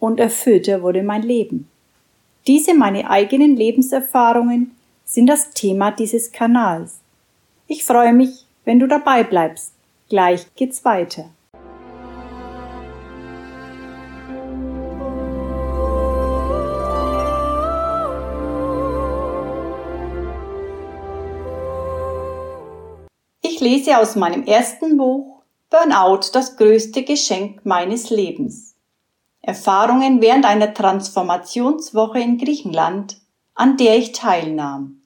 und erfüllter wurde mein Leben. Diese meine eigenen Lebenserfahrungen sind das Thema dieses Kanals. Ich freue mich, wenn du dabei bleibst. Gleich geht's weiter. Ich lese aus meinem ersten Buch Burnout das größte Geschenk meines Lebens. Erfahrungen während einer Transformationswoche in Griechenland, an der ich teilnahm.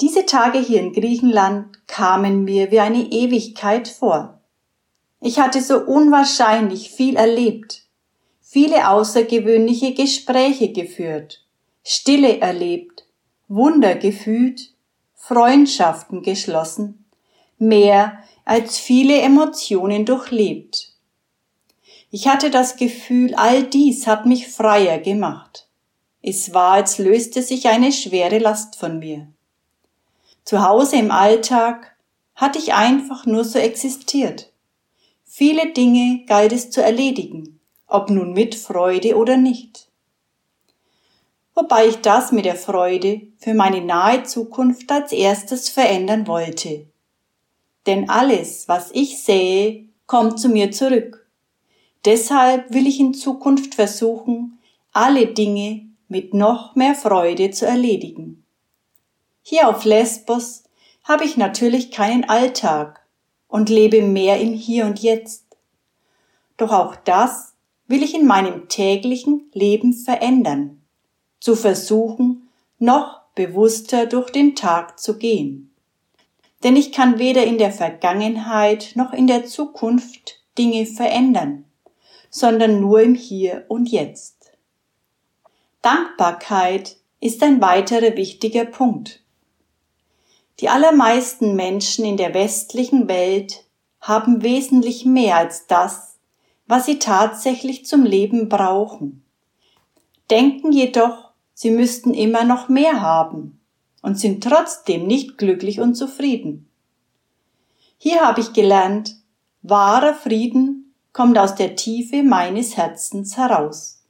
Diese Tage hier in Griechenland kamen mir wie eine Ewigkeit vor. Ich hatte so unwahrscheinlich viel erlebt, viele außergewöhnliche Gespräche geführt, Stille erlebt, Wunder gefühlt Freundschaften geschlossen, mehr als viele Emotionen durchlebt. Ich hatte das Gefühl, all dies hat mich freier gemacht. Es war, als löste sich eine schwere Last von mir. Zu Hause im Alltag hatte ich einfach nur so existiert. Viele Dinge galt es zu erledigen, ob nun mit Freude oder nicht wobei ich das mit der Freude für meine nahe Zukunft als erstes verändern wollte. Denn alles, was ich sähe, kommt zu mir zurück. Deshalb will ich in Zukunft versuchen, alle Dinge mit noch mehr Freude zu erledigen. Hier auf Lesbos habe ich natürlich keinen Alltag und lebe mehr im Hier und Jetzt. Doch auch das will ich in meinem täglichen Leben verändern zu versuchen, noch bewusster durch den Tag zu gehen. Denn ich kann weder in der Vergangenheit noch in der Zukunft Dinge verändern, sondern nur im Hier und Jetzt. Dankbarkeit ist ein weiterer wichtiger Punkt. Die allermeisten Menschen in der westlichen Welt haben wesentlich mehr als das, was sie tatsächlich zum Leben brauchen, denken jedoch, sie müssten immer noch mehr haben und sind trotzdem nicht glücklich und zufrieden. Hier habe ich gelernt, wahrer Frieden kommt aus der Tiefe meines Herzens heraus.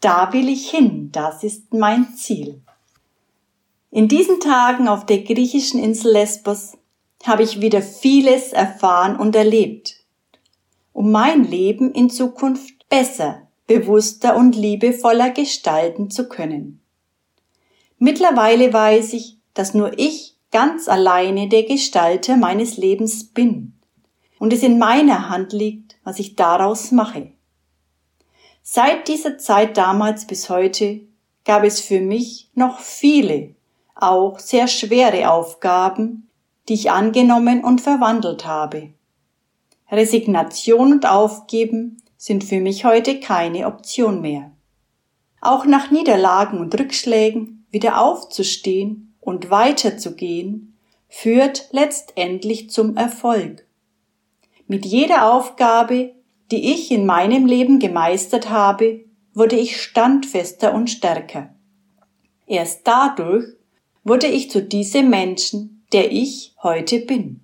Da will ich hin, das ist mein Ziel. In diesen Tagen auf der griechischen Insel Lesbos habe ich wieder vieles erfahren und erlebt, um mein Leben in Zukunft besser bewusster und liebevoller gestalten zu können. Mittlerweile weiß ich, dass nur ich ganz alleine der Gestalter meines Lebens bin und es in meiner Hand liegt, was ich daraus mache. Seit dieser Zeit damals bis heute gab es für mich noch viele, auch sehr schwere Aufgaben, die ich angenommen und verwandelt habe. Resignation und Aufgeben sind für mich heute keine Option mehr. Auch nach Niederlagen und Rückschlägen wieder aufzustehen und weiterzugehen, führt letztendlich zum Erfolg. Mit jeder Aufgabe, die ich in meinem Leben gemeistert habe, wurde ich standfester und stärker. Erst dadurch wurde ich zu diesem Menschen, der ich heute bin.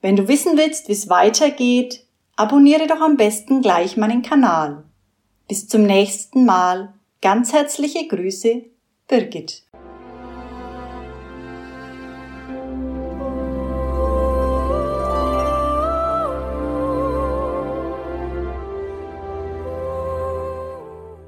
Wenn du wissen willst, wie es weitergeht, Abonniere doch am besten gleich meinen Kanal. Bis zum nächsten Mal. Ganz herzliche Grüße, Birgit.